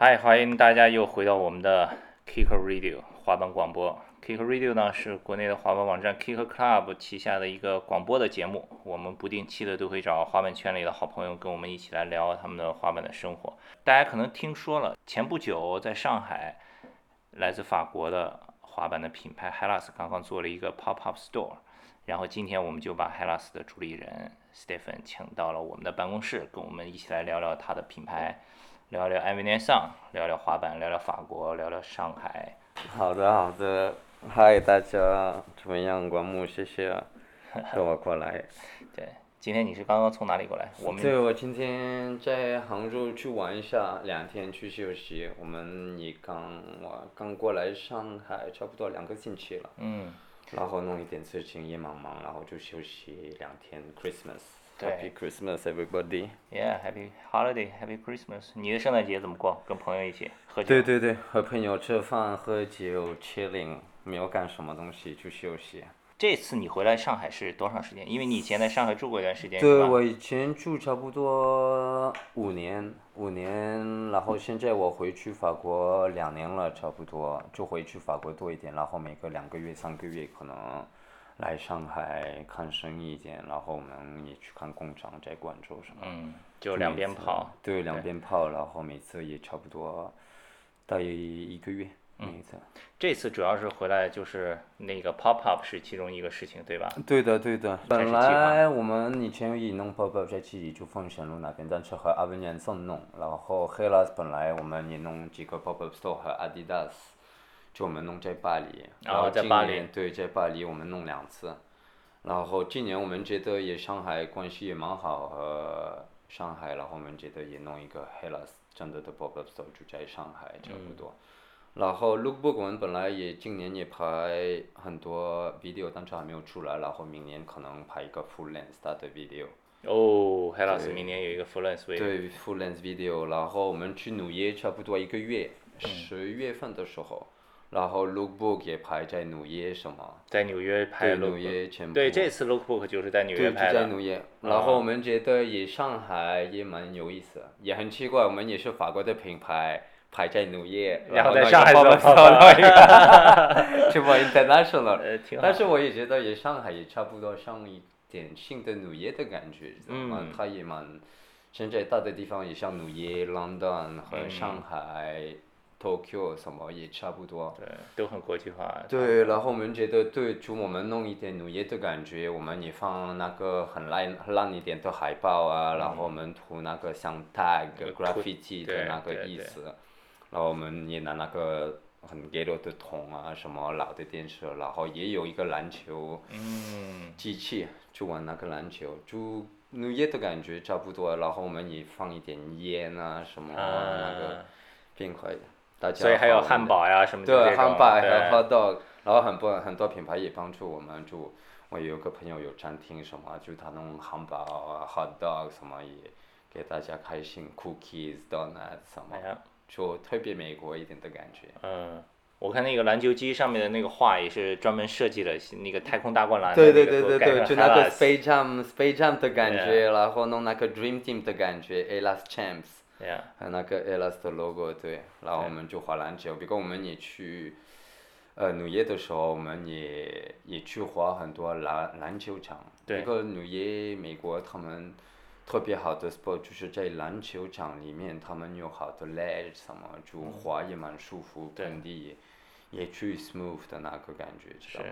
嗨，欢迎大家又回到我们的 Kick Radio 滑板广播。Kick Radio 呢是国内的滑板网站 Kick Club 旗下的一个广播的节目。我们不定期的都会找滑板圈里的好朋友跟我们一起来聊他们的滑板的生活。大家可能听说了，前不久在上海，来自法国的滑板的品牌 Hellas 刚刚做了一个 Pop Up Store。然后今天我们就把 Hellas 的主理人 Stephen 请到了我们的办公室，跟我们一起来聊聊他的品牌。聊聊 M V N 上，聊聊滑板，聊聊法国，聊聊上海。好的，好的。嗨，大家怎么样？关木，谢谢，跟我过来。对，今天你是刚刚从哪里过来？我们。对，我今天在杭州去玩一下，两天去休息。我们也刚我刚过来上海，差不多两个星期了。嗯。然后弄一点事情，也忙忙，然后就休息两天，Christmas。Happy Christmas, everybody. Yeah, Happy Holiday, Happy Christmas. 你的圣诞节怎么过？跟朋友一起喝酒？对对对，和朋友吃饭、喝酒、chilling，没有干什么东西，就休息。这次你回来上海是多长时间？因为你以前在上海住过一段时间，对，我以前住差不多五年，五年，然后现在我回去法国两年了，差不多，就回去法国多一点，然后每隔两个月、三个月可能。来上海看生意一点，然后我们也去看工厂，在广州什么。嗯，就两边跑。对，两边跑，然后每次也差不多大约一个月，每次。这次主要是回来就是那个 pop up 是其中一个事情，对吧？对的，对的。本来我们以前也弄 pop up 在自己就凤翔路那边，但是和阿文年送弄，然后 Hellas 本来我们也弄几个 pop up store 和 Adidas。就我们弄在巴黎，然后今年对在巴黎我们弄两次，然后今年我们觉得也上海关系也蛮好和上海，然后我们觉得也弄一个 Hellas 真的的 pop up store 就在上海差不多，然后 Lookbook 我们本来也今年也拍很多 video，但是还没有出来，然后明年可能拍一个 full length 的 video。哦，Hellas 明年有一个 full length video。对 full length video，然后我们去纽约差不多一个月，十月份的时候。然后 Lookbook 也拍在纽约什么？在纽约拍 Lookbook。对，这次 Lookbook 就是在纽约拍的。对，在纽约。然后我们觉得也上海也蛮有意思，也很奇怪，我们也是法国的品牌，拍在纽约，然后在上海做了一个，是吧？International。挺好。但是我也觉得也上海也差不多像一点新的纽约的感觉，嗯，它也蛮，现在大的地方也像纽约、London 和上海。Tokyo 什么也差不多，对，都很国际化。对，然后我们觉得对，就我们弄一点纽约的感觉，我们也放那个很烂烂一点的海报啊，然后我们涂那个像 tag graffiti 的那个意思，然后我们也拿那个很 ghetto 的桶啊，什么老的电视，然后也有一个篮球机器，就玩那个篮球，就纽约的感觉差不多，然后我们也放一点烟啊什么那个所以还有汉堡呀什么的对，汉堡和 hot dog，然后很多很多品牌也帮助我们，就我有个朋友有餐厅什么，就他弄汉堡啊 hot dog 什么也给大家开心，cookies donuts 什么，就特别美国一点的感觉。嗯，我看那个篮球机上面的那个画也是专门设计了那个太空大灌篮对对对对对，就那个 Space Jam Space Jam 的感觉，然后弄那个 Dream Team 的感觉，A Last Champs。还有那个 Elas 的 logo，对，然后我们就滑篮球。比如我们也去，呃，纽约的时候，我们也也去滑很多篮篮球场。对。一个纽约美国他们特别好的 sport 就是在篮球场里面，他们有好多 ledge 什么，就滑也蛮舒服，盆地也也去 smooth 的那个感觉，知道吗？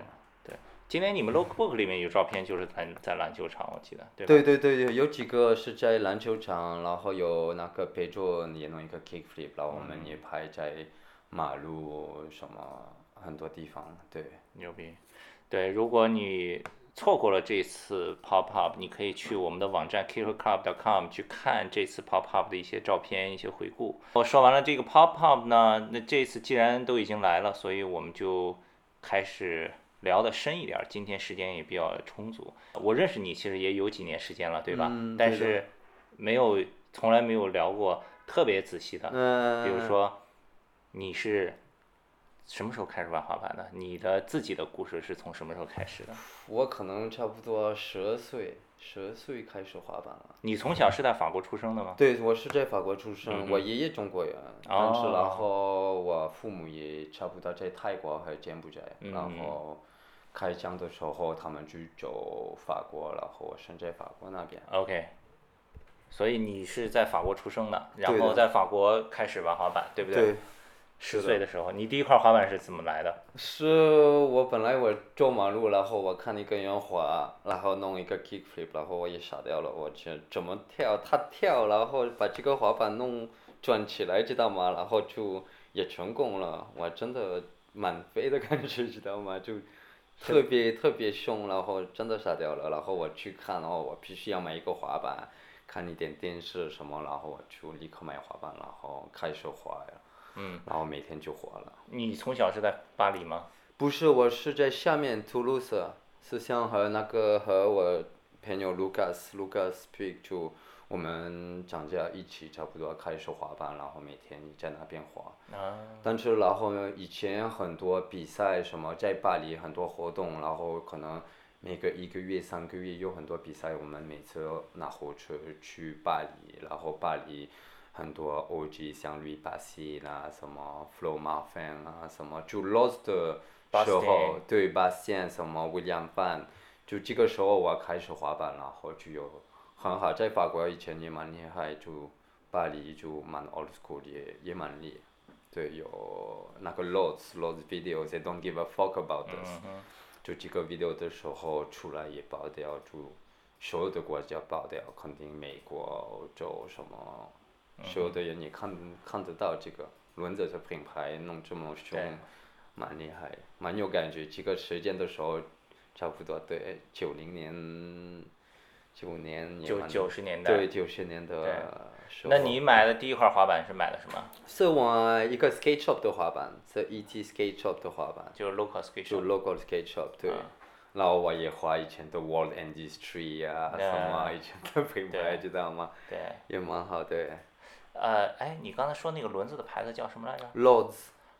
今天你们 lookbook 里面有照片，就是在在篮球场，我记得，对对对对，有几个是在篮球场，然后有那个背着也弄一个 kick flip，然后我们也拍在马路什么很多地方，对。牛逼，对，如果你错过了这次 pop up，你可以去我们的网站 kickerclub.com 去看这次 pop up 的一些照片、一些回顾。我说完了这个 pop up 呢，那这次既然都已经来了，所以我们就开始。聊的深一点，今天时间也比较充足。我认识你其实也有几年时间了，对吧？但是没有从来没有聊过特别仔细的。比如说，你是什么时候开始玩滑板的？你的自己的故事是从什么时候开始的？我可能差不多十二岁，十二岁开始滑板了。你从小是在法国出生的吗？对，我是在法国出生，我爷爷中国人，但是哦然后我父母也差不多在泰国和柬埔寨，嗯然后开枪的时候他们去走法国，然后我生在法国那边。OK，所以你是在法国出生的，然后在法国开始玩滑板，对不对？十岁的时候，你第一块滑板是怎么来的？是我本来我走马路，然后我看一个人滑，然后弄一个 kick flip，然后我也傻掉了，我去怎么跳？他跳，然后把这个滑板弄转起来，知道吗？然后就也成功了，我真的满飞的感觉，知道吗？就特别特别凶，然后真的傻掉了，然后我去看，然后我必须要买一个滑板，看一点电视什么，然后我就立刻买滑板，然后开始滑呀，嗯，然后每天就滑了。你从小是在巴黎吗？不是，我是在下面图卢斯，是想和那个和我朋友 Lucas Lucas Pig 就我们长家一起差不多开始滑板，然后每天在那边滑。啊，但是然后呢，以前很多比赛什么在巴黎很多活动，然后可能每个一个月三个月有很多比赛，我们每次拿火车去巴黎，然后巴黎很多 OG 像 a s s 啦，什么 Flo Marfin 啊，什么就 Lost 的时候 Bastien，对 i n 什么 William Fan，就这个时候我开始滑板，然后就有很好，在法国以前也蛮厉害，就巴黎就蛮 old school 也也蛮厉害。对，有那个 loads loads videos they don't give a fuck about us，、就这个 video 的时候出来也爆掉，就所有的国家爆掉，肯定美国、欧洲什么，所有的人也看看得到这个轮子的品牌弄这么凶，蛮厉害，蛮有感觉。这个时间的时候，差不多对九零年，九年也九九十年代。对九十年的时候。那你买的第一块滑板是买的什么？是我一个 skate shop 的滑板，是 ET skate shop 的滑板，就是 local skate 就 shop。local skate shop 对。嗯然后我也滑以前的 World Industry 啊，对什么以前的品牌，对知道吗？对，也蛮好的。呃，哎，你刚才说那个轮子的牌子叫什么来着 Lords。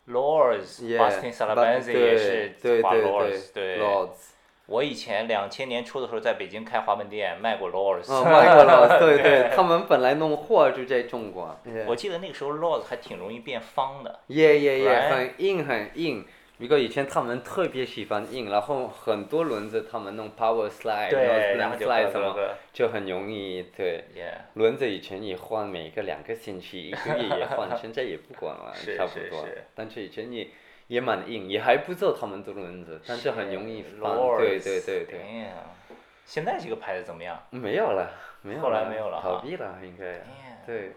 ？Lords、Yeah，Boston Salabanzi 对也是滑对对 Lords，对 Lords。我以前两千年初的时候在北京开滑板店，卖过 Lords。啊，卖过 Lords，对对，他们本来弄货就在中国。我记得那个时候 Lords 还挺容易变方的。耶耶耶，很硬很硬。如果以前他们特别喜欢硬，然后很多轮子他们弄 power slide、然后就 slide 什么，就很容易对。轮子以前也换，每个两个星期、一个月也换，现在也不管了，差不多是是。但是以前也也蛮硬，也还不知道他们的轮子，但是很容易翻。对对对对现在这个牌子怎么样？没有了，没有了。后来没有了哈倒闭了应该。对，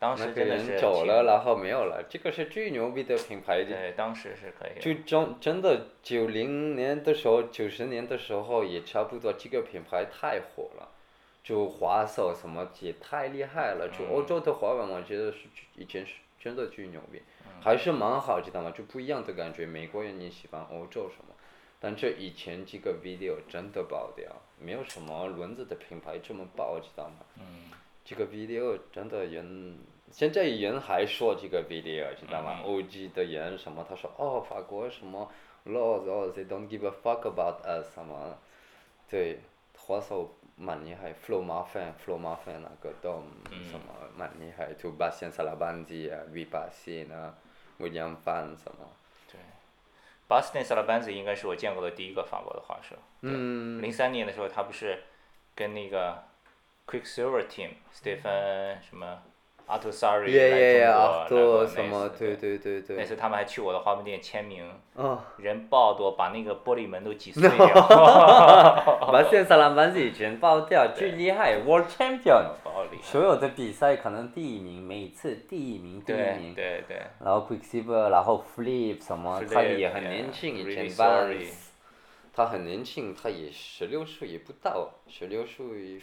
当时真的是人走了，然后没有了，这个是最牛逼的品牌。对，当时是可以。就真真的九零年的时候，九十年的时候也差不多，这个品牌太火了，就滑手什么也太厉害了。就欧洲的滑板，我觉得是以前是真的巨牛逼，还是蛮好，知道吗？就不一样的感觉。美国人也喜欢欧洲什么，但这以前这个 video 真的爆掉，没有什么轮子的品牌这么爆，知道吗？这个 video 真的人，现在人还说这个 video 知道吗、o g 的人什么，他说哦法国什么 laws 哦 they don't give a fuck about us 什么，对，滑手蛮厉害，Flo Marfin Flo Marfin 那个都什么蛮厉害，就 Bastien Salabanzi 啊 v i b a s i n 啊，William Fan 什么，Boston Salabanzi 应该是我见过的第一个法国的画手。嗯，零三年的时候，他不是跟那个 Quicksilver Team Stephen 什么 Artusari 耶耶耶，来中国来过什么，对对对对，那次他们还去我的花木店签名，哦。人爆多，把那个玻璃门都挤碎掉。巴斯萨拉班子以前爆掉，最厉害，World Champion。所有的比赛可能第一名，每次第一名，第一名。对对，然后 Quicksilver，然后 Flip 什么，他也很年轻，以前 Vans，他很年轻，他也十六岁也不到，十六岁，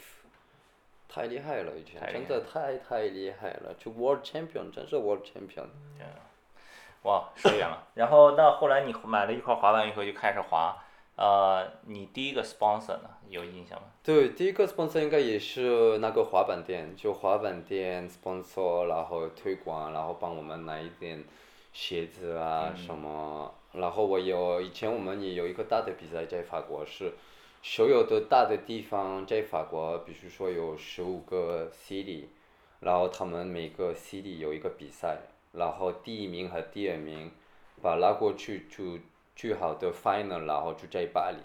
太厉害了，以前真的太太厉害了，就 World Champion，真是 World Champion。哇，说远了。然后到后来你买了一块滑板以后就开始滑，呃，你第一个 sponsor 呢，有印象吗？对，第一个 sponsor 应该也是那个滑板店，就滑板店 sponsor，然后推广，然后帮我们拿一点鞋子啊、什么然后我有以前我们也有一个大的比赛在法国是，所有的大的地方在法国，比如说有十五个 city，然后他们每个 city 有一个比赛，然后第一名和第二名，把拉过去就最好的 final，然后就在巴黎，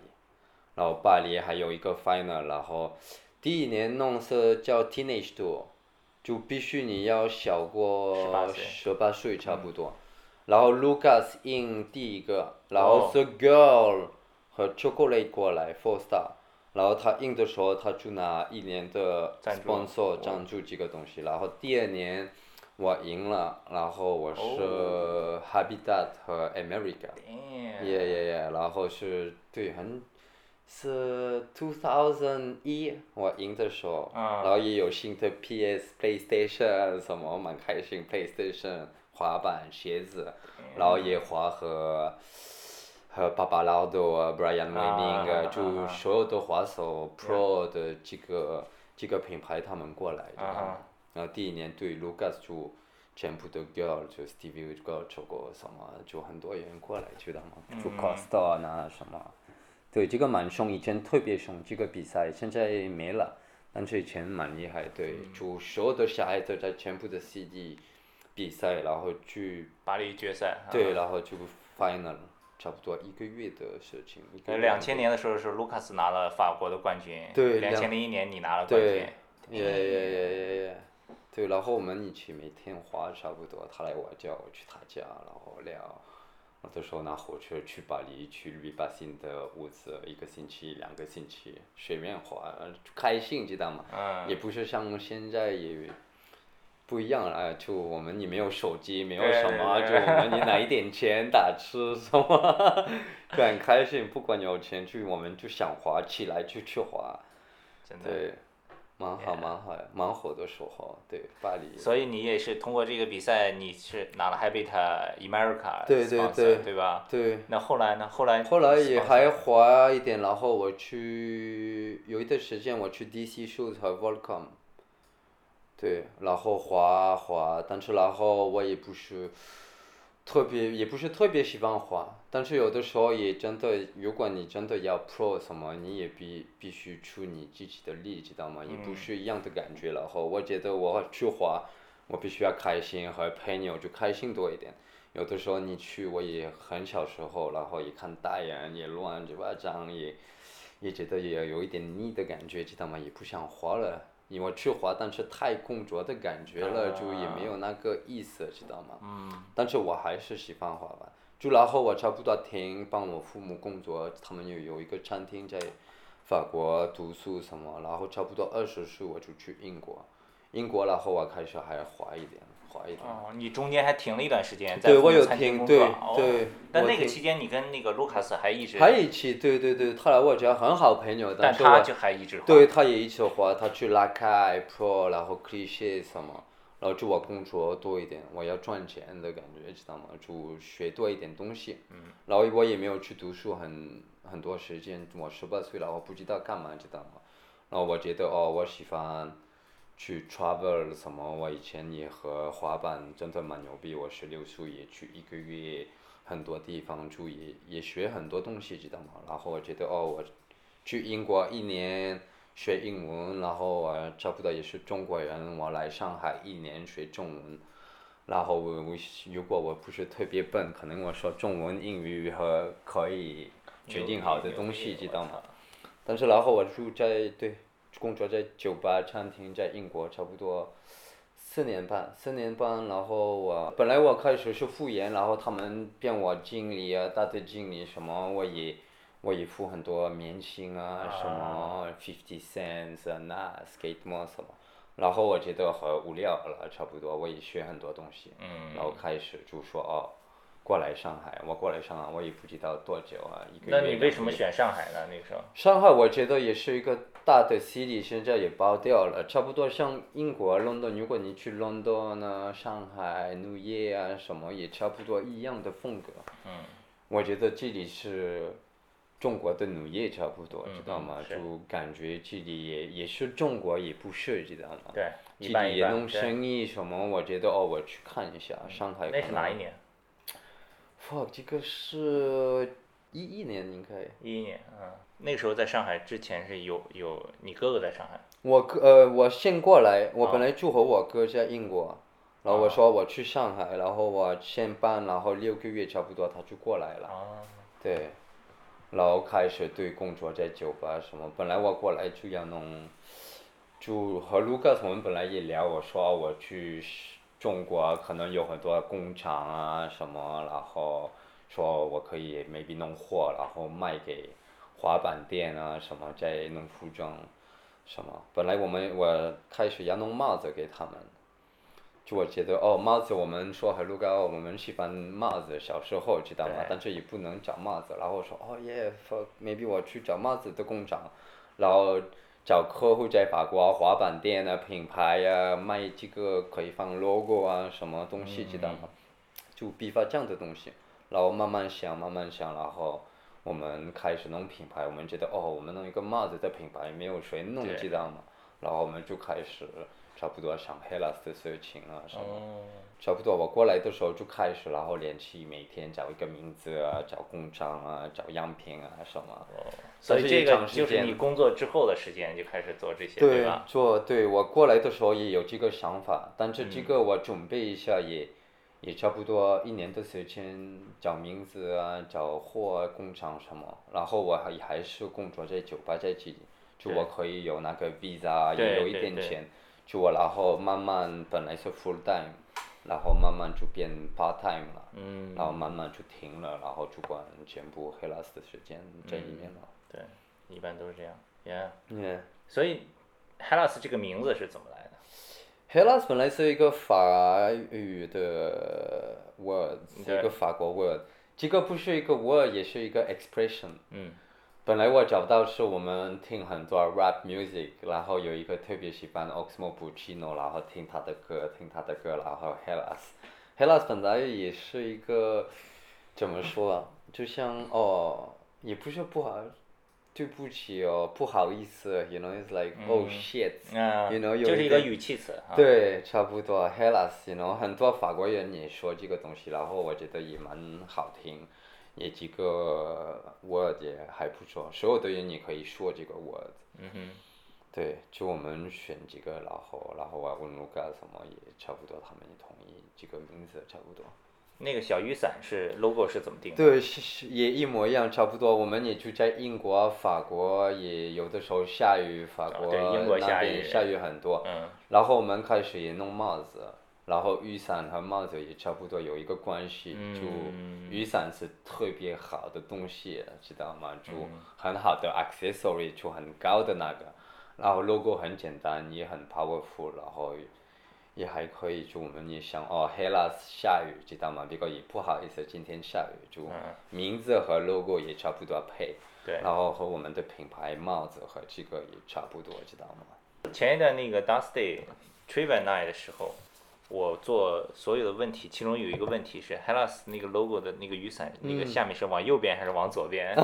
然后巴黎还有一个 final，然后第一年弄是叫 teenage tour，就必须你要小过十八岁差不多。然后 Lucas in 第一个，然后 The Girl 和 Chocolate 过来 Four Star，然后他赢的时候他就拿一年的 sponsor 赞助这个东西，然后第二年我赢了，然后我是 Habitat 和 America，耶耶耶，然后是对很是 Two Thousand 一我赢的时候，然后也有新的 PS PlayStation 什么蛮开心 PlayStation。滑板鞋子，然后也滑和和巴巴拉多、Brian Winning，就所有的滑手 Pro 的几个几个品牌他们过来的，然后第一年对 Lucas 就全部的 girl 就 Stevie girl 出过什么，就很多人过来，知道吗？就 Costa 那什么，对这个蛮凶，以前特别凶，这个比赛现在没了，但是以前蛮厉害，对，就所有的小孩子在全部的 CD。比赛，然后去巴黎决赛。对，然后就 final，差不多一个月的事情。两千年的时候是卢卡斯拿了法国的冠军。对。两千零一年你拿了冠军。对。耶耶耶耶耶。对，然后我们一起每天滑差不多，他来我家，我去他家，然后聊。我的时候拿火车去巴黎，去绿巴新的屋子，一个星期、两个星期，随便滑，开心知道吗？嗯。也不是像现在也。不一样了，就我们你没有手机，没有什么，就我们你拿一点钱打吃什么，就很开心。不管有钱去，我们就想滑起来就去滑，对，蛮好蛮好，蛮火的时候，对巴黎。所以你也是通过这个比赛，你是拿了 Habit America 对对对，对吧？对。那后来呢？后来。后来也还滑一点，然后我去有一段时间我去 DC Shoes 和 Volcom。对，然后滑滑，但是然后我也不是特别，也不是特别喜欢滑，但是有的时候也真的，如果你真的要 pro 什么，你也必必须出你自己的力，知道吗？也不是一样的感觉。然后我觉得我去滑，我必须要开心和朋友就开心多一点。有的时候你去，我也很小时候，然后一看大人也乱七八糟，也也觉得也有一点腻的感觉，知道吗？也不想滑了。因为去滑，但是太工作的感觉了，就也没有那个意思，知道吗？嗯。但是我还是喜欢滑板。就然后我差不多停，帮我父母工作，他们有有一个餐厅在法国读书什么，然后差不多二十岁我就去英国，英国然后我开始还滑一点。哦，你中间还停了一段时间，在我有停，对，对。但那个期间，你跟那个卢卡斯还一直。还一起，对对对，他来我家很好朋友，但他就还一直滑。对，他也一直滑，他去拉开 Pro，然后 Cliché 什么，然后就我工作多一点，我要赚钱的感觉，知道吗？就学多一点东西。嗯。然后我也没有去读书很很多时间，我十八岁了，我不知道干嘛，知道吗？然后我觉得哦，我喜欢。去 travel 什么？我以前也和滑板真的蛮牛逼。我十六岁也去一个月很多地方住，也也学很多东西，知道吗？然后我觉得哦，我去英国一年学英文，然后我差不多也是中国人，我来上海一年学中文。然后我我如果我不是特别笨，可能我说中文、英语和可以决定好的东西，知道吗？但是然后我住在对。工作在酒吧、餐厅，在英国差不多四年半，四年半，然后我本来我开始是副员，然后他们变我经理啊，大队经理什么，我也我也付很多年薪啊，什么 fifty cents 啊，那 skate 么什么，然后我觉得好无聊了，差不多我也学很多东西，然后开始就说哦。过来上海，我过来上海，我也不知道多久啊，一个月。那你为什么选上海呢？那个时候。上海我觉得也是一个大的 city，现在也包掉了，差不多像英国伦敦，如果你去伦敦呢，上海、纽约啊什么也差不多一样的风格。嗯。我觉得这里是中国的纽约差不多，知道吗？就感觉这里也也是中国，也不是，知道吗？对。这里也弄生意什么，我觉得哦，我去看一下上海。那是哪一年？fuck，这个是一一年应该。一一年，嗯，那个时候在上海之前是有有你哥哥在上海。我哥呃，我先过来，我本来住和我哥在英国，然后我说我去上海，然后我先办，然后六个月差不多他就过来了。对。然后开始对工作在酒吧什么，本来我过来就要弄，就和卢克我们本来也聊，我说我去中国可能有很多工厂啊什么，然后说我可以 maybe 弄货，然后卖给滑板店啊什么，再弄服装什么。本来我们我开始要弄帽子给他们。就我觉得哦，帽子我们说很鲁高，我们喜欢帽子，小时候知道吗？但是也不能找帽子，然后说哦耶，maybe 我去找帽子的工厂，然后找客户在法国滑板店啊、品牌呀，卖这个可以放 logo 啊什么东西知道吗？就批发这样的东西，然后慢慢想，慢慢想，然后我们开始弄品牌，我们觉得哦，我们弄一个帽子的品牌，没有谁弄知道吗？然后我们就开始。差不多像 Hellas 的事情啊什么，差不多我过来的时候就开始，然后联系每天找一个名字啊，找工厂啊，找样品啊什么。所以这个就是你工作之后的时间就开始做这些，对吧？做对我过来的时候也有这个想法，但是这个我准备一下也也差不多一年的时间找名字啊，找货啊工厂什么，然后我还还是工作在酒吧在这里，就我可以有那个 visa，也有一点钱。就我，然后慢慢本来是 full time，然后慢慢就变 part time 了，然后慢慢就停了，然后就管全部 Hellas 的时间在里面了。对，一般都是这样。Yeah。Yeah 所以 Hellas 这个名字是怎么来的？Hellas 本来是一个法语的 word，是一个法国 word，这个不是一个 word，也是一个 expression。嗯。本来我找到是我们听很多 rap music，然后有一个特别喜欢 Oxmo Puccino，然后听他的歌，听他的歌，然后 Hellas，Hellas 本来也是一个怎么说啊，就像哦，也不是不好，对不起哦，不好意思，you know it's like oh shit，you know 有就是一个语气词。对，差不多 Hellas，you know 很多法国人也说这个东西，然后我觉得也蛮好听。也几个 word 也还不错，所有的人也可以说这个 word。嗯哼。对，就我们选几个，然后然后我问卢卡什么也差不多，他们也同意这个名字差不多。那个小雨伞是 logo 是怎么定的？对，是是也一模一样，差不多。我们也就在英国、法国也有的时候下雨，法国那边下雨很多。嗯。然后我们开始也弄帽子。然后雨伞和帽子也差不多有一个关系，就雨伞是特别好的东西，知道吗？就很好的 accessory，就很高的那个。然后 logo 很简单，也很 powerful，然后也还可以。就我们也想哦，Hellas 下雨，知道吗？这个也不好意思，今天下雨，就名字和 logo 也差不多配。然后和我们的品牌帽子和这个也差不多，知道吗？前一段那个 Dusty Trivan Night 的时候。我做所有的问题，其中有一个问题是，Hellas 那个 logo 的那个雨伞，那个下面是往右边还是往左边？如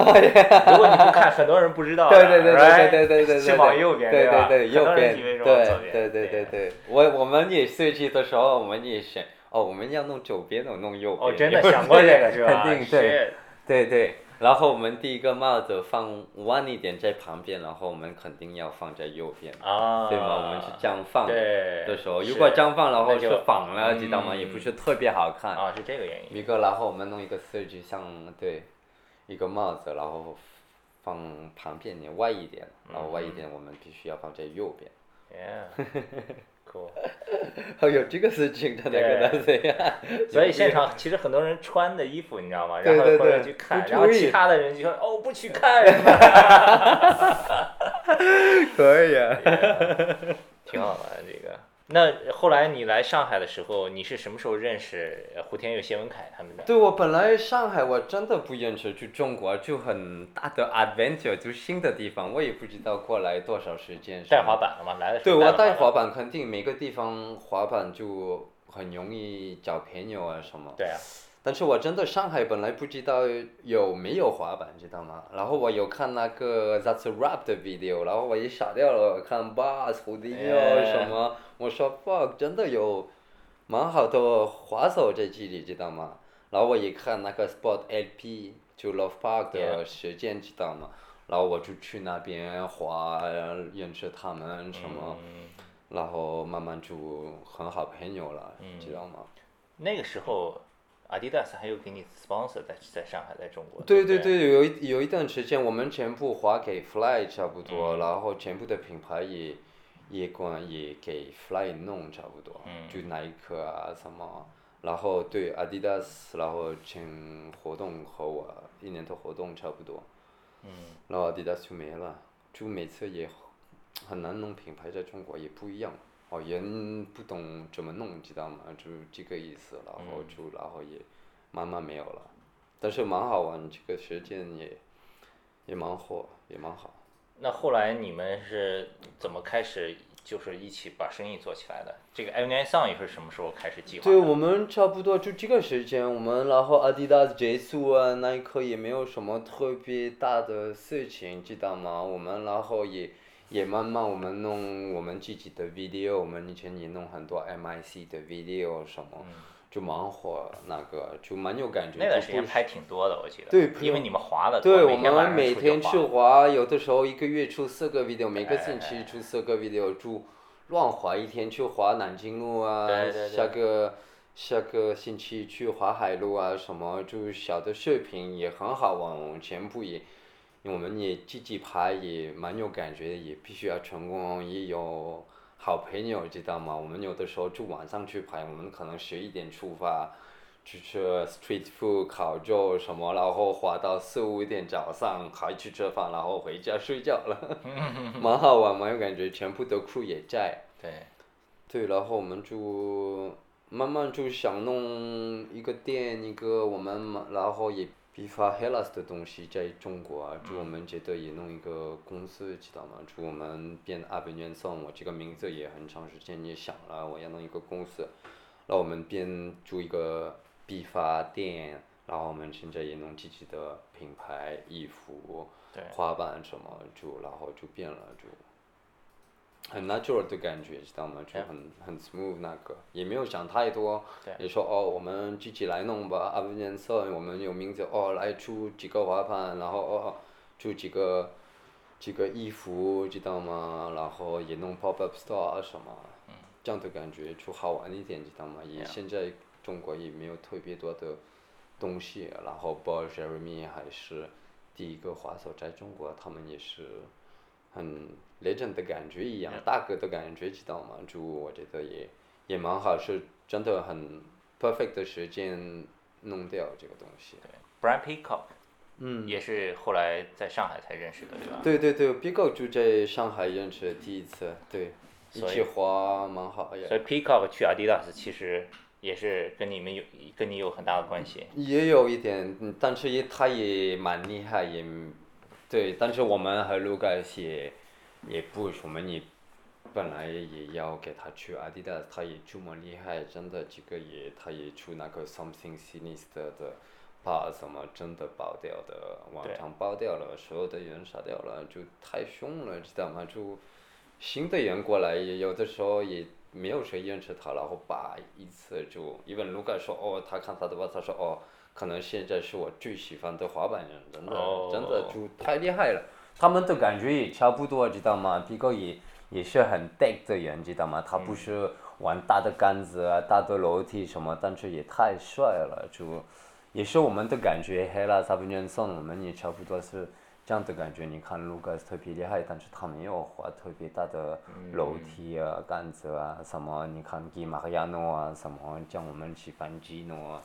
果你不看，很多人不知道。对对对对对对对是往右边，对对对，右边。对对对对对，我我们也设计的时候，我们也想，哦，我们要弄左边，我弄右边。哦，真的想过这个是吧？肯定对，对对。然后我们第一个帽子放弯一点在旁边，然后我们肯定要放在右边，对吗？我们是这样放的时候，如果这样放然后是反了，知道吗？也不是特别好看。啊，是这个原因。一个，然后我们弄一个设计，像对，一个帽子，然后放旁边，你歪一点，然后歪一点，我们必须要放在右边。哦，有这个事情，他那个的这样。所以现场其实很多人穿的衣服，你知道吗？然后或者去看，然后其他的人就说：“哦，不去看。”可以啊，挺好玩这个。那后来你来上海的时候，你是什么时候认识胡天佑、谢文凯他们的？对我本来上海我真的不认识，去中国就很大的 adventure，就新的地方，我也不知道过来多少时间。带滑板了吗？来的时候。对我带滑板，肯定每个地方滑板就很容易找朋友啊什么。对啊。但是我真的上海本来不知道有没有滑板，知道吗？然后我有看那个 That's Rap 的 video，然后我也傻掉了，看 Bass 胡迪哦什么，我说 fuck 真的有蛮好的滑手在这里，知道吗？然后我一看那个 Sport LP 就 Love Park 的时间知道吗？然后我就去那边滑，认识他们什么，然后慢慢就很好朋友了，知道吗？那个时候，Adidas 还有给你 sponsor 在在上海，在中国。对对对，有一有一段时间，我们全部划给 Fly 差不多，然后全部的品牌也也管也给 Fly 弄差不多，就耐克啊什么，然后对 Adidas，然后请活动和我一年的活动差不多。然后 Adidas 就没了，就每次也很难弄品牌在中国也不一样，哦，人不懂怎么弄，知道吗？就这个意思，然后就然后也慢慢没有了，但是蛮好玩，这个时间也也蛮火，也蛮好。那后来你们是怎么开始？就是一起把生意做起来的。这个 Air Song 也是什么时候开始计划对我们差不多就这个时间，我们然后 Adidas 结束啊，那一刻也没有什么特别大的事情，知道吗？我们然后也也慢慢我们弄我们自己的 video，我们以前也弄很多 MIC 的 video 什么，就忙活，那个就蛮有感觉。那段时间拍挺多的，我记得。对，因为你们滑的对，我们每天去滑，有的时候一个月出四个 video，每个星期出四个 video，就乱滑一天去滑南京路啊，下个下个星期去滑海路啊，什么就小的视频也很好玩，全部也，我们也自己拍也蛮有感觉，也必须要成功，也有好朋友知道吗？我们有的时候就晚上去排，我们可能十一点出发，去吃 street food 烤肉什么，然后滑到四五点早上还去吃饭，然后回家睡觉了，蛮好玩，蛮有感觉，全部的 crew 也在。对，对，然后我们就慢慢就想弄一个店，一个我们，然后也批发 Hellas 的东西在中国啊，就我们觉得也弄一个公司，知道吗？就我们变阿本元送，我这个名字也很长时间也想了，我要弄一个公司，然后我们变做一个批发店，然后我们现在也弄自己的品牌衣服、花瓣什么，就然后就变了就。很 natural 的感觉，知道吗？就很很 smooth 那个，也没有想太多。也说哦，我们自己来弄吧，阿不颜色，我们有名字哦，来出几个滑板，然后哦，出几个几个衣服，知道吗？然后也弄 pop up store 什么，这样的感觉就好玩一点，知道吗？也现在中国也没有特别多的东西，然后 Boss Jeremy 还是第一个滑手在中国，他们也是。很 legend 的感觉一样，大哥的感觉，知道吗？就我觉得也也蛮好，是真的很 perfect 的时间弄掉这个东西。对，Brian Peacock，嗯，也是后来在上海才认识的，对吧？对对对，Peacock 就在上海认识的第一次，对，一起滑蛮好呀。所以 Peacock 去 Adidas 其实也是跟你们有跟你有很大的关系。也有一点，但是也他也蛮厉害，也。对，但是我们和 Lucas 也不，我们也本来也要给他去 Adidas，他也这么厉害，真的这个也他也出那个 Something Sinister 的，把什么真的爆掉的，网上爆掉了，所有的人杀掉了，就太凶了，知道吗？就新的人过来，也有的时候也没有谁认识他，然后把一次就，因为卢卡说哦，他看他的吧，他说哦。可能现在是我最喜欢的滑板人，真的真的就太厉害了。他们的感觉也差不多，知道吗？皮哥也也是很 deck 的人，知道吗？他不是玩大的杆子啊、大的楼梯什么，但是也太帅了，就也是我们的感觉。黑拉萨布尼送我们也差不多是这样的感觉。你看卢卡斯特别厉害，但是他没有滑特别大的楼梯啊、杆子啊什么。你看吉马亚诺啊什么，像我们喜欢吉诺。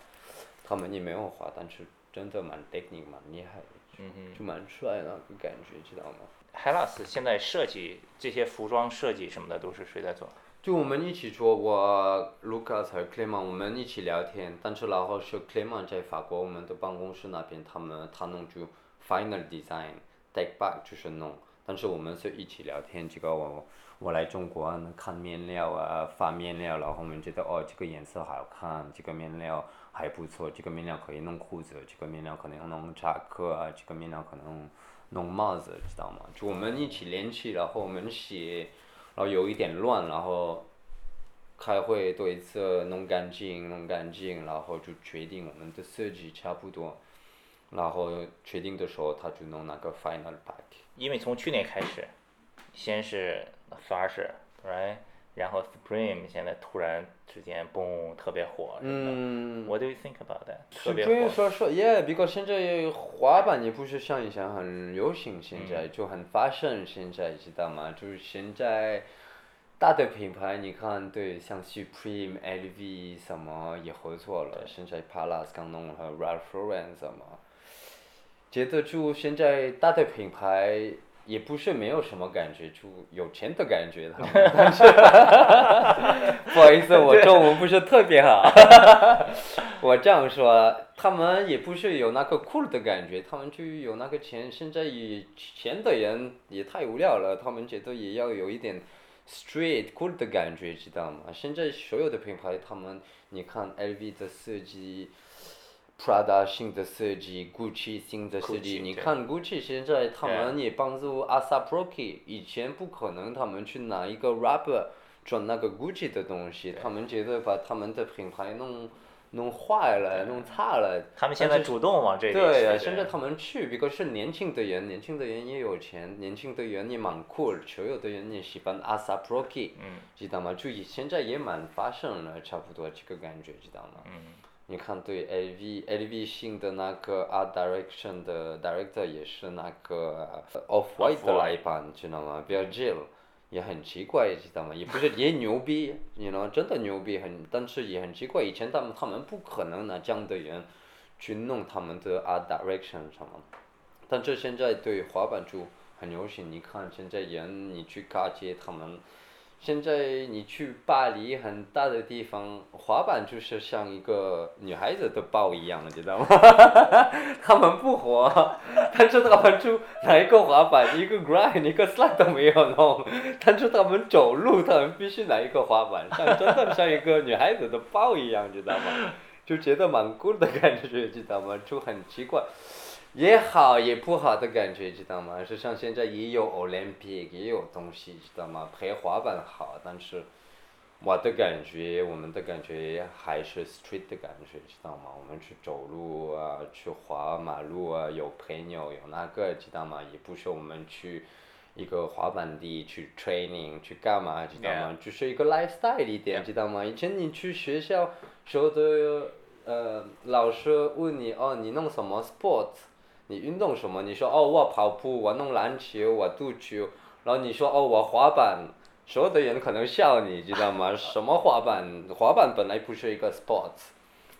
他们也没有滑，但是真的蛮 technique 蛮厉害的，就蛮帅那个感觉，知道吗？Hellas 现在设计这些服装设计什么的都是谁在做？就我们一起做，我 Lucas 和 Clement 我们一起聊天，但是然后是 Clement 在法国我们的办公室那边，他们他弄就 final design，take back 就是弄，但是我们是一起聊天，这个我我来中国看面料啊，发面料，然后我们觉得哦这个颜色好看，这个面料。还不错，这个面料可以弄裤子，这个面料可能弄夹克啊，这个面料可能弄帽子，知道吗？就我们一起联系，然后我们写，然后有一点乱，然后开会多一次弄干净弄干净，然后就决定我们的设计差不多，然后确定的时候他就弄那个 final pack。因为从去年开始，先是 fashion，right？然后 Supreme 现在突然之间嘣特别火，嗯。What do you think about that？特别 Supreme 火。说说，Yeah，because 现在滑板也不是像以前很流行，现在就很发盛，现在知道吗？就是现在大的品牌，你看，对，像 Supreme、LV 什么也合作了，现在 Palace 刚弄了 Ralph Lauren 什么，觉得就现在大的品牌。也不是没有什么感觉，就有钱的感觉他们，但 是不好意思，我中文不是特别好。我这样说，他们也不是有那个酷的感觉，他们就有那个钱。现在以前的人也太无聊了，他们觉得也要有一点 street cool 的感觉，知道吗？现在所有的品牌，他们你看 LV 的设计。Prada 新的设计，Gucci 新的设计你看 Gucci 现在他们也帮助 Asaproky，以前不可能他们去拿一个 rubber 装那个 Gucci 的东西，他们觉得把他们的品牌弄弄坏了，弄差了。他们现在主动往这。对现在他们去，比如是年轻的人，年轻的人也有钱，年轻的人也蛮酷，所有的人也喜欢 Asa Proki，嗯知道吗？就以现在也蛮发生了，差不多这个感觉，知道吗？嗯你看，对 LV LV 新的那个 Art Direction 的 Director 也是那个 Off White 的那一版，知道吗？Virgil 也很奇怪，知道吗？也不是也牛逼，你 know 真的牛逼很，但是也很奇怪，以前他们他们不可能拿这样的人去弄他们的 Art Direction 什么，但是现在对滑板就很流行，你看现在人你去嘎街他们。现在你去巴黎很大的地方，滑板就是像一个女孩子的包一样，你知道吗？他们不滑，但是他们就拿一个滑板，一个 grind，一个 slide 都没有弄，但是他们走路，他们必须拿一个滑板，像真的像一个女孩子的包一样，你知道吗？就觉得蛮酷的感觉，知道吗？就很奇怪。也好也不好的感觉，知道吗？就像现在也有 Olympic，也有东西，知道吗？陪滑板好，但是我的感觉，我们的感觉还是 street 的感觉，知道吗？我们去走路啊，去滑马路啊，有朋友，有那个，知道吗？也不是我们去一个滑板地去 training 去干嘛，知道吗？就是一个 lifestyle 一点，知道吗？以前你去学校时候的呃，老师问你哦，你弄什么 sport？你运动什么？你说哦，我跑步，我弄篮球，我足球，然后你说哦，我滑板，所有的人可能笑你，知道吗？什么滑板？滑板本来不是一个 sports，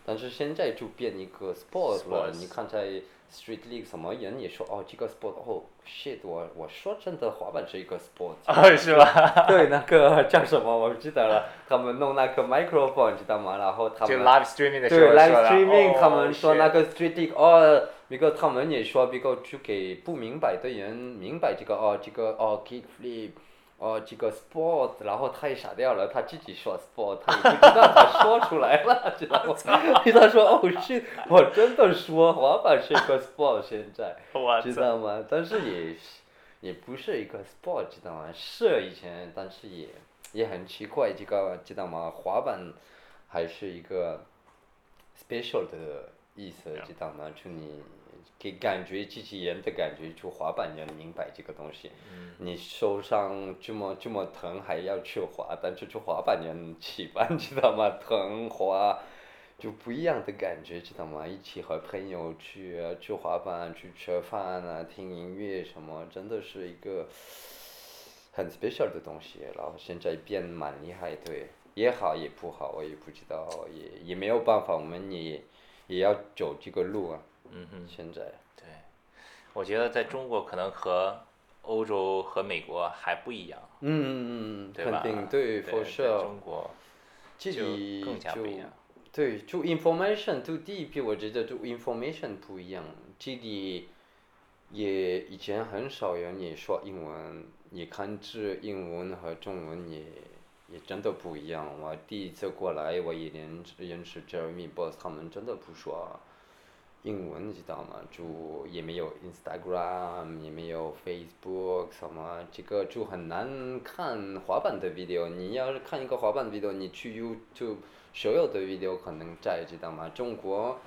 但是现在就变一个 sport 了。Sports 你看在 street league 什么人也说哦，这个 sport，哦，shit，我我说真的，滑板是一个 sport。哦，是吧？对，那个叫什么我不记得了，他们弄那个 microphone，知道吗？然后他就们。live streaming 的时候对，live streaming，、哦他们说那个 street league，哦，那个他们也说，那个就给不明白的人明白这个哦，这个哦 kick flip，哦这个 sport，然后他也傻掉了，他自己说 sport，他也不知道他说出来了，知道吗？他说哦是，我真的说滑板是一个 sport，现在！知道吗？但是也也不是一个 sport，知道吗？是以前，但是也也很奇怪，这个知道吗？滑板还是一个 special 的意思，知道吗？就你给感觉机器人的感觉，就滑板人明白这个东西。你受伤这么这么疼还要去滑，但是就滑板人喜欢，知道吗？疼滑。就不一样的感觉，知道吗？一起和朋友去啊去滑板、去吃饭啊、听音乐什么，真的是一个很 special 的东西。然后现在变蛮厉害，对，也好也不好，我也不知道，也也没有办法，我们也也要走这个路啊。嗯哼，现在，对，我觉得在中国可能和欧洲和美国还不一样，嗯嗯嗯，对吧？肯定对，for sure。中国这就里更加就不一样。对，就 information 就第一批，我觉得就 information 不一样。这里也以前很少人也说英文，你看这，英文和中文也也真的不一样。我第一次过来，我也认认识 Jeremy Boss，他们真的不说英文，你知道吗？就也没有 Instagram，也没有 Facebook 什么，这个就很难看滑板的 video。你要是看一个滑板 video，你去 YouTube，所有的 video 可能在，知道吗？中国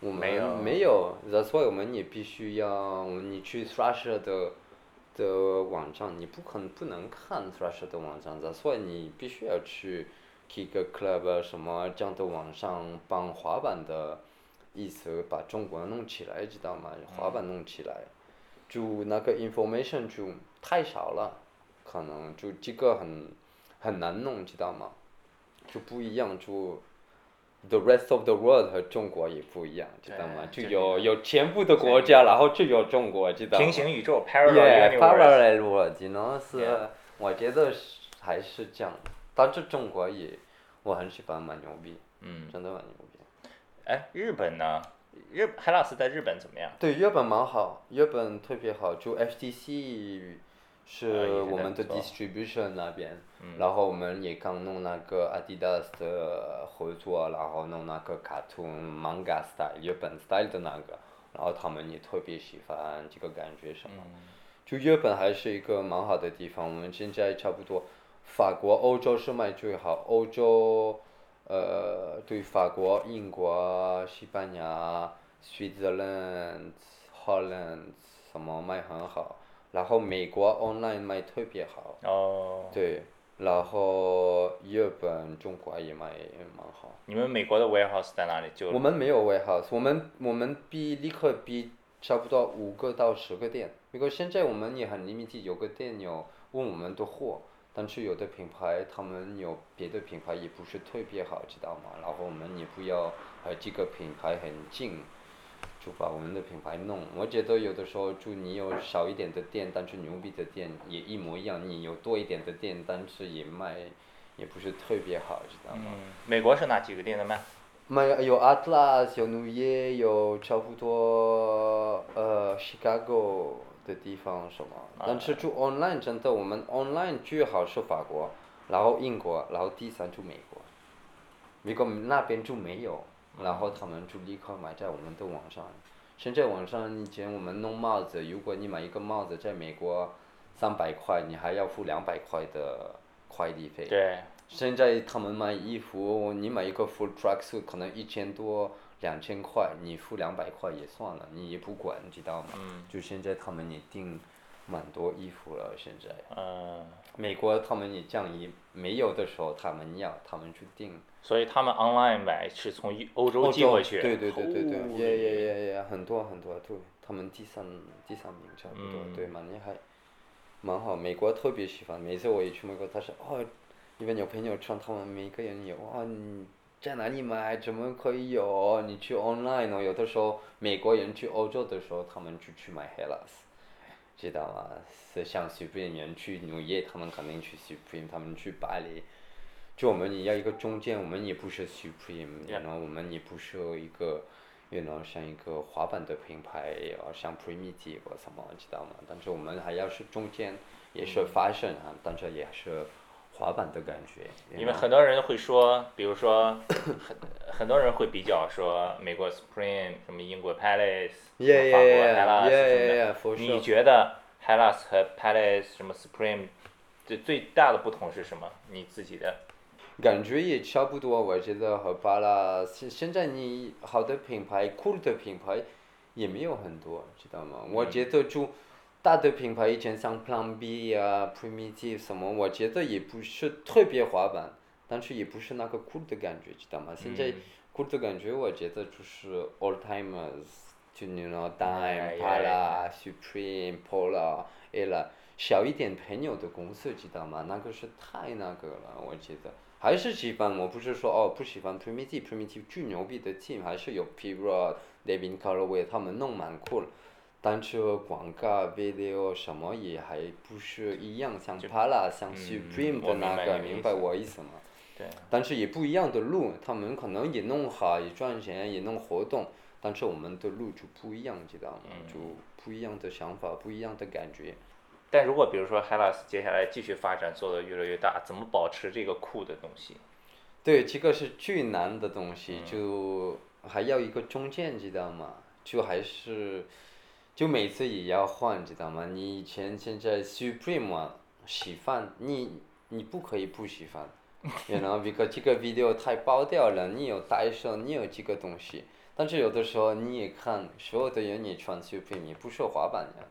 我们没有，That's why 我们也必须要你去 Thrasher 的的网站，你不可能不能看 Thrasher 的网站，That's why 你必须要去 Kick Club 什么这样的网上帮滑板的。意思把中国弄起来，知道吗？滑板弄起来，就那个 information 就太少了，可能就这个很很难弄，知道吗？就不一样，就 the rest of the world 和中国也不一样，知道吗？就有有全部的国家，然后就有中国，知道吗？平行宇宙，parallel world，只能是我觉得还是这样，但是中国也我很喜欢，蛮牛逼，真的蛮牛逼。哎，日本呢？日海老师在日本怎么样？对，日本蛮好，日本特别好。就 HTC 是我们的 distribution 那边，然后我们也刚弄那个 Adidas 的合作，然后弄那个 cartoon manga style 日本 style 的那个，然后他们也特别喜欢这个感觉什么。就日本还是一个蛮好的地方，我们现在差不多，法国、欧洲是卖最好，欧洲。呃，对法国、英国、西班牙、Switzerland、Holland 什么卖很好，然后美国 online 卖特别好。哦。对，然后日本、中国也卖蛮好。你们美国的 warehouse 在哪里？就。我们没有 warehouse，我们我们比立刻比差不多五个到十个店，不过现在我们也很 limited，有个店有问我们的货。但是有的品牌，他们有别的品牌也不是特别好，知道吗？然后我们也不要和这个品牌很近，就把我们的品牌弄。我觉得有的时候，就你有少一点的店，但是牛逼的店也一模一样；你有多一点的店，但是也卖，也不是特别好，知道吗？嗯。美国是哪几个店的卖？卖有 Atlas，有纽约，有差不多呃，Chicago。的地方什么？但是住 online 真的，我们 online 最好是法国，然后英国，然后第三住美国。美国那边就没有，然后他们就立刻买在我们的网上。现在网上以前我们弄帽子，如果你买一个帽子在美国三百块，你还要付两百块的快递费。对。现在他们买衣服，你买一个 full tracksuit 可能一千多。两千块，你付两百块也算了，你也不管，你知道吗？就现在他们也订蛮多衣服了，现在。嗯。美国他们也降衣，没有的时候他们要，他们去订。所以他们 online 买是从欧洲寄回去。对对对对对，也也也也很多很多，对，他们第三第三名差不多，对，蛮厉害，蛮好。美国特别喜欢，每次我一去美国，他说哦，因为有朋友穿，他们每个人有啊。在哪里买？怎么可以有？你去 online 哦，有的时候美国人去欧洲的时候，他们就去买 Hellas，知道吗？是像 Supreme 人去纽约，他们肯定去 Supreme，他们去巴黎，就我们也要一个中间，我们也不是 Supreme，然后我们也不是一个，然后像一个滑板的品牌，像 Primitive 什么，知道吗？但是我们还要是中间，也是 fashion 啊，但是也是。滑板的感觉，因为很多人会说，比如说，很很多人会比较说，美国 Supreme 什么英国 Palace，法国 Hellas 什么的，你觉得 Hellas 和 Palace 什么 Supreme 最最大的不同是什么？你自己的感觉也差不多，我觉得和巴拉现现在你好的品牌，cool 的品牌也没有很多，知道吗？我觉得就。大的品牌以前像 Plan B 啊，Primitive 什么，我觉得也不是特别滑板，但是也不是那个酷的感觉，知道吗？现在酷的感觉，我觉得就是 All Timers，就那种 Dime、Pala、Supreme、Polar、Ella，小一点朋友的公司，知道吗？那个是太那个了，我觉得。还是喜欢，我不是说哦不喜欢 Primitive，Primitive 最牛逼的 team 还是有 P. Rod、David Calloway，他们弄蛮酷。单车广告 video 什么也还不是一样，像 Pala 像 Supreme 的那个，明白我意思吗？对。但是也不一样的路，他们可能也弄好，也赚钱，也弄活动，但是我们的路就不一样，知道吗？就不一样的想法，不一样的感觉。但如果比如说 Hellas 接下来继续发展，做的越来越大，怎么保持这个酷的东西？对，这个是最难的东西，就还要一个中间，知道吗？就还是，就每次也要换，知道吗？你以前现在 Supreme 啊，喜欢你你不可以不喜欢，然后 because 这个 video 太爆掉了，你有代售，你有这个东西，但是有的时候你也看，所有的人也穿 Supreme，也不说滑板人。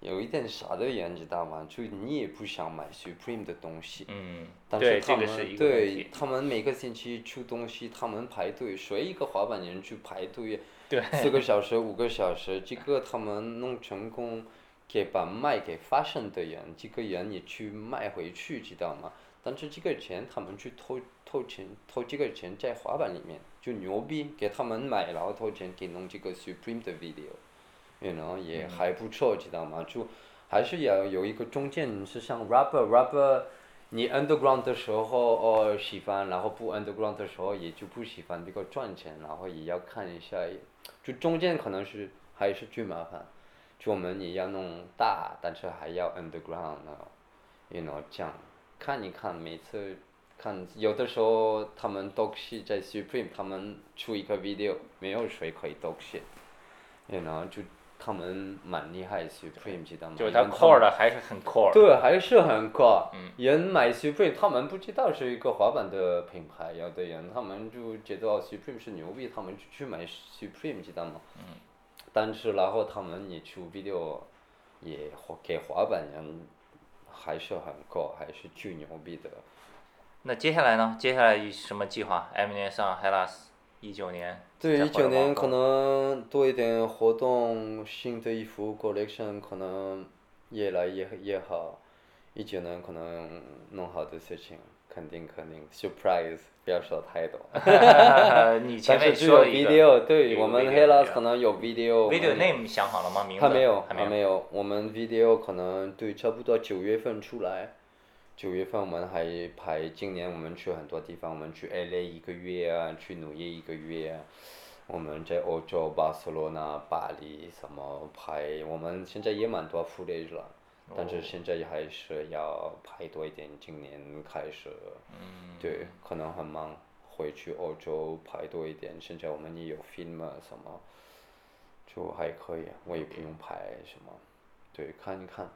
有一点傻的人，知道吗？就你也不想买 Supreme 的东西，嗯，但是他对这个是们对他们每个星期出东西，他们排队，谁一个滑板人去排队对四个小时、五个小时，这个他们弄成功，给把卖给 fashion 的人，这个人也去卖回去，知道吗？但是这个钱他们去偷偷钱，偷这个钱在滑板里面，就牛逼，给他们买，然后偷钱给弄这个 Supreme 的 video。You know 也嗯还不错，知道吗？就还是要有一个中间是像 rapper rapper，你 underground 的时候哦喜欢，然后不 underground 的时候也就不喜欢，这个赚钱，然后也要看一下，就中间可能是还是最麻烦，就我们也要弄大，但是还要 underground 呢，you know 这样看一看，每次看有的时候他们都是在 Supreme，他们出一个 video，没有谁可以都是。you know 就他们蛮厉害，Supreme 知道吗？就是他 core 的还是很 core。对，还是很高。嗯人买 Supreme，他们不知道是一个滑板的品牌，有的人他们就觉得 Supreme 是牛逼，他们就去买 Supreme，知道吗？嗯但是然后他们也出 video，也滑给滑板人还是很高，还是巨牛逼的。那接下来呢？接下来有什么计划？M 年上 Hellas，一九年。对，一九年可能多一点活动，新的衣服 collection 可能越来越越好。一九年可能弄好的事情，肯定肯定 surprise，不要说太多。你前面但是只有说了一个 video，对我们 video，Hellas 可能有 video。video name 想好了吗？名字还没有，还还没有。我们 video 可能对，差不多九月份出来。九月份我们还拍，今年我们去很多地方，我们去 LA 一个月啊，去纽约一个月啊。我们在欧洲巴塞罗那、巴黎什么拍，我们现在也蛮多 footage 了，但是现在还是要拍多一点。今年开始，对，可能很忙，回去欧洲拍多一点。现在我们也有 film 什么，就还可以，我也不用拍什么，对，看一看。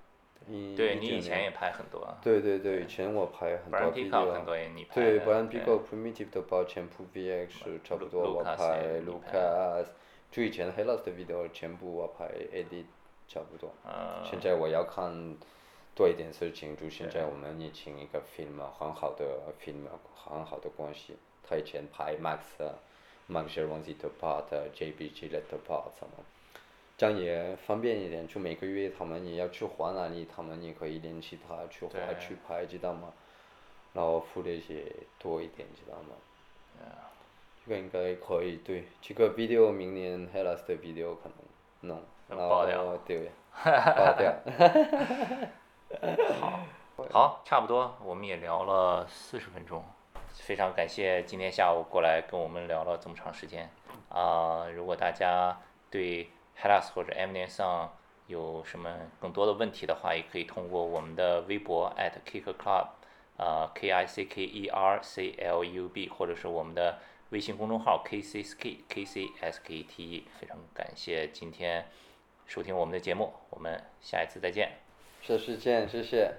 对你以前也拍很多。对对对，以前我拍很多 video。很多也你拍。对，不然 Pico Primitive 的全部 VX 差不多我拍 Lucas，就以前 Hellas 的 video 全部我拍 AD 差不多。现在我要看。多一点事情，就现在我们也请一个 film 很好的 film 很好的关系，他以前拍 Max，Max 忘记 part，JBG part 什么。这样也方便一点，就每个月他们也要去还哪里，他们也可以联系他去还去拍，知道吗？然后付的些多一点，知道吗？这个应该可以，对，这个 video 明年 Hellas 的 video 可能弄，然后对，爆掉。好，差不多，我们也聊了四十分钟，非常感谢今天下午过来跟我们聊了这么长时间。啊、如果大家对 Hellas 或者 M 年上有什么更多的问题的话，也可以通过我们的微博 atkick club 呃 K I C K E R C L U B，或者是我们的微信公众号 K C S K K C S K T E。非常感谢今天收听我们的节目，我们下一次再见。下次见，谢谢。